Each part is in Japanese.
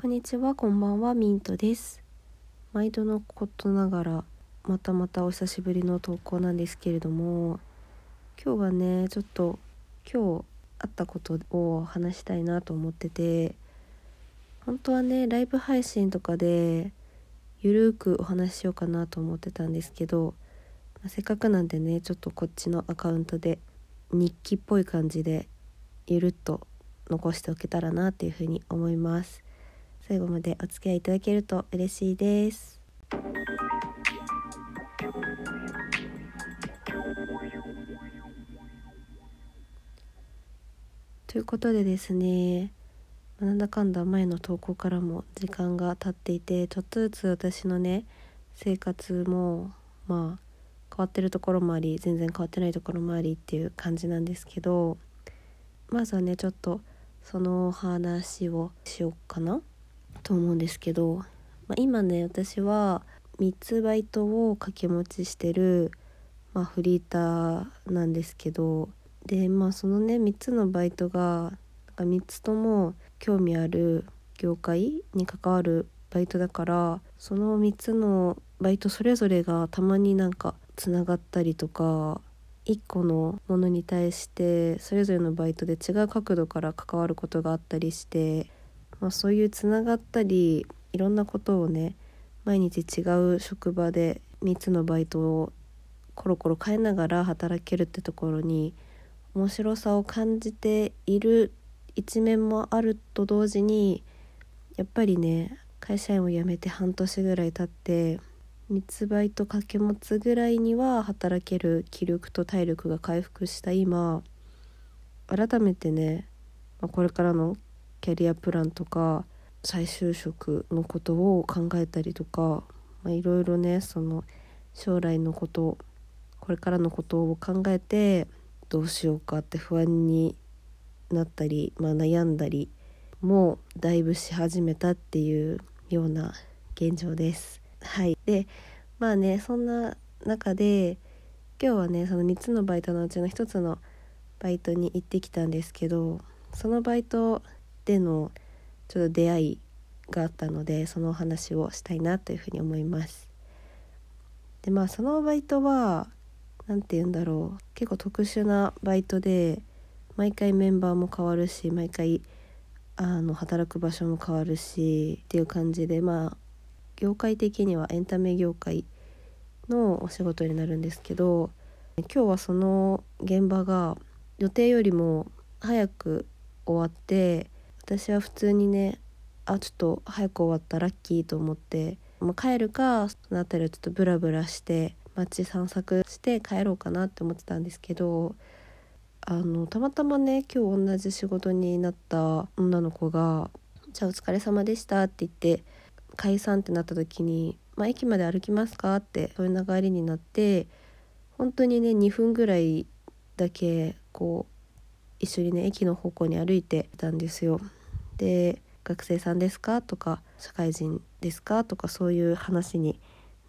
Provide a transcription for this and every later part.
こんにちは、こんばんは、ミントです。毎度のことながら、またまたお久しぶりの投稿なんですけれども、今日はね、ちょっと今日あったことを話したいなと思ってて、本当はね、ライブ配信とかで、ゆるーくお話ししようかなと思ってたんですけど、まあせっかくなんでね、ちょっとこっちのアカウントで日記っぽい感じで、ゆるっと残しておけたらなっていうふうに思います。最後までお付き合いいただけると嬉しいです。ということでですねなんだかんだ前の投稿からも時間が経っていてちょっとずつ私のね生活もまあ変わってるところもあり全然変わってないところもありっていう感じなんですけどまずはねちょっとその話をしようかなと思うんですけど、まあ、今ね私は3つバイトを掛け持ちしてる、まあ、フリーターなんですけどでまあそのね3つのバイトがなんか3つとも興味ある業界に関わるバイトだからその3つのバイトそれぞれがたまになんかつながったりとか1個のものに対してそれぞれのバイトで違う角度から関わることがあったりして、まあ、そういうつながったりいろんなことをね毎日違う職場で3つのバイトをコロコロ変えながら働けるってところに面白さを感じている一面もあると同時にやっぱりね会社員を辞めて半年ぐらい経って3つバイト掛け持つぐらいには働ける気力と体力が回復した今改めてね、まあ、これからのキャリアプランとか再就職のことを考えたりとかいろいろねその将来のことこれからのことを考えてどうしようかって不安になったり、まあ、悩んだりもだいぶし始めたっていうような現状です。はい、でまあねそんな中で今日はねその3つのバイトのうちの1つのバイトに行ってきたんですけどそのバイトでのちょっと出会いがあったのでそのお話をしたいなというふうに思います。でまあそのバイトは何て言うんだろう結構特殊なバイトで毎回メンバーも変わるし毎回あの働く場所も変わるしっていう感じでまあ業界的にはエンタメ業界のお仕事になるんですけど今日はその現場が予定よりも早く終わって私は普通にねあちょっと早く終わったラッキーと思って、まあ、帰るかその辺りをちょっとブラブラして街散策して帰ろうかなって思ってたんですけどあのたまたまね今日同じ仕事になった女の子が「じゃあお疲れ様でした」って言って解散ってなった時に「まあ、駅まで歩きますか?」ってそういう流れになって本当にね2分ぐらいだけこう一緒にね駅の方向に歩いてたんですよ。で「学生さんですか?」とか「社会人ですか?」とかそういう話に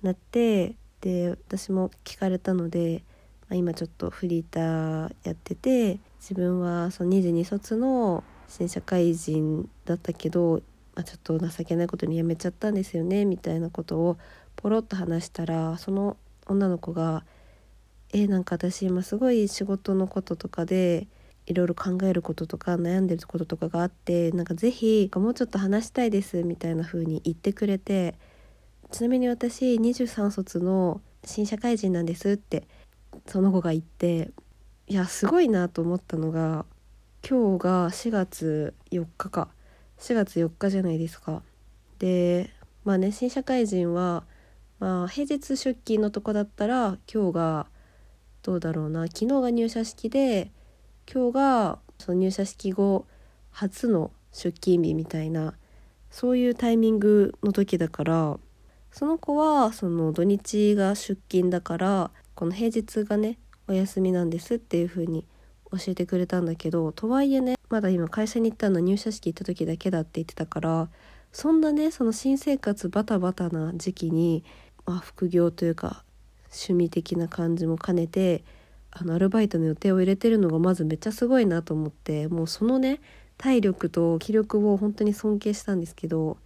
なってで私も聞かれたので、まあ、今ちょっとフリーターやってて自分はその22卒の新社会人だったけどまあ、ちょっと情けないことに辞めちゃったんですよねみたいなことをポロッと話したらその女の子が「えなんか私今すごい仕事のこととかでいろいろ考えることとか悩んでることとかがあってなんか是非もうちょっと話したいです」みたいな風に言ってくれてちなみに私23卒の新社会人なんですってその子が言っていやすごいなと思ったのが今日が4月4日か。4月4日じゃないですか。でまあね新社会人は、まあ、平日出勤のとこだったら今日がどうだろうな昨日が入社式で今日がその入社式後初の出勤日みたいなそういうタイミングの時だからその子はその土日が出勤だからこの平日がねお休みなんですっていう風に教えてくれたんだけどとはいえねまだ今会社に行ったの入社式行った時だけだって言ってたからそんなねその新生活バタバタな時期に、まあ、副業というか趣味的な感じも兼ねてあのアルバイトの予定を入れてるのがまずめっちゃすごいなと思ってもうそのね体力と気力を本当に尊敬したんですけど、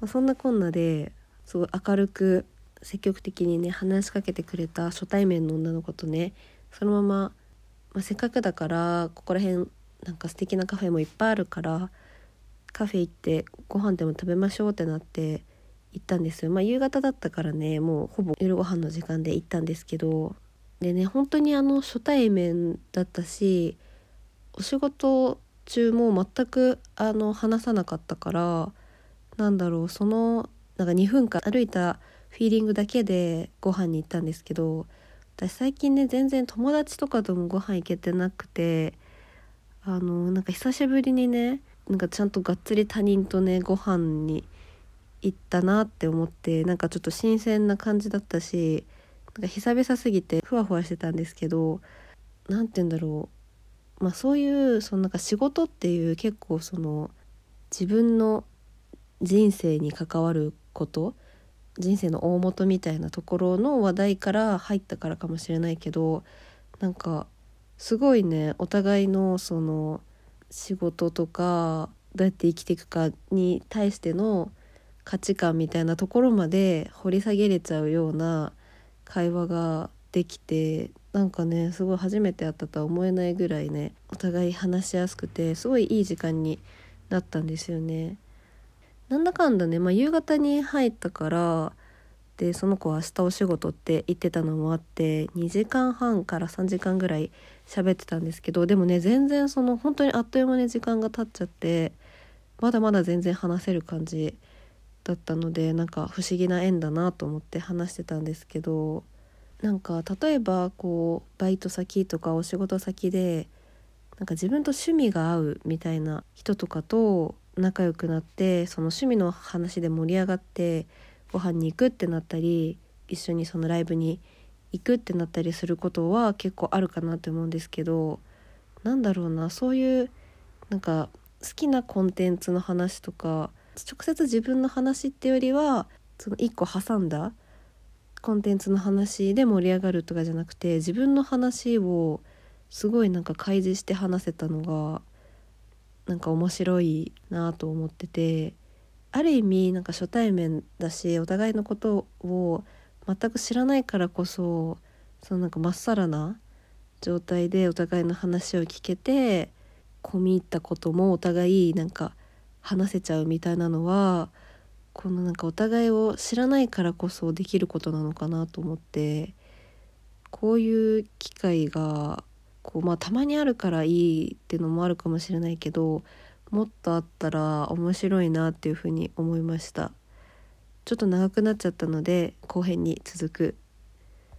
まあ、そんなこんなですごい明るく積極的にね話しかけてくれた初対面の女の子とねそのまま、まあ、せっかくだからここら辺なんか素敵なカフェもいっぱいあるからカフェ行ってご飯でも食べましょうってなって行ったんですよ。まあ夕方だったからねもうほぼ夜ご飯の時間で行ったんですけどでね本当にあの初対面だったしお仕事中も全くあの話さなかったからなんだろうそのなんか2分間歩いたフィーリングだけでご飯に行ったんですけど私最近ね全然友達とかともご飯行けてなくてあのなんか久しぶりにねなんかちゃんとがっつり他人とねご飯に行ったなって思ってなんかちょっと新鮮な感じだったしなんか久々すぎてふわふわしてたんですけど何て言うんだろう。まあそういうそのなんか仕事っていう結構その自分の人生に関わること人生の大元みたいなところの話題から入ったからかもしれないけどなんかすごいねお互いのその仕事とかどうやって生きていくかに対しての価値観みたいなところまで掘り下げれちゃうような会話ができてなんかねすごい初めて会ったとは思えないぐらいねお互い話しやすくてすごいいい時間になったんですよね。なんだかんだね、まあ、夕方に入ったからでその子は明日お仕事って言ってたのもあって2時間半から3時間ぐらい喋ってたんですけどでもね全然その本当にあっという間に時間が経っちゃってまだまだ全然話せる感じだったのでなんか不思議な縁だなと思って話してたんですけどなんか例えばこうバイト先とかお仕事先でなんか自分と趣味が合うみたいな人とかと仲良くなってその趣味の話で盛り上がってご飯に行くってなったり一緒にそのライブに行くってなったりすることは結構あるかなって思うんですけどなんだろうなそういうなんか好きなコンテンツの話とか直接自分の話ってよりはその1個挟んだコンテンツの話で盛り上がるとかじゃなくて自分の話をすごいなんか開示して話せたのがなんか面白いなと思っててある意味なんか初対面だしお互いのことを全く知らないからこそそのなんかまっさらな状態でお互いの話を聞けて込み入ったこともお互いなんか話せちゃうみたいなのはこのなんかお互いを知らないからこそできることなのかなと思ってこういう機会がこうまあたまにあるからいいっていうのもあるかもしれないけどもっとあったら面白いなっていうふうに思いました。ちょっと長くなっちゃったので後編に続く